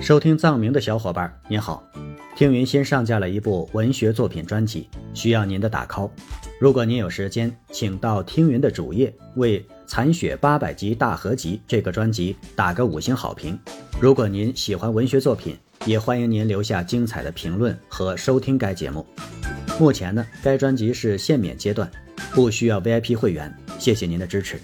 收听藏名的小伙伴您好，听云新上架了一部文学作品专辑，需要您的打 call。如果您有时间，请到听云的主页为《残雪八百集大合集》这个专辑打个五星好评。如果您喜欢文学作品，也欢迎您留下精彩的评论和收听该节目。目前呢，该专辑是限免阶段，不需要 VIP 会员。谢谢您的支持。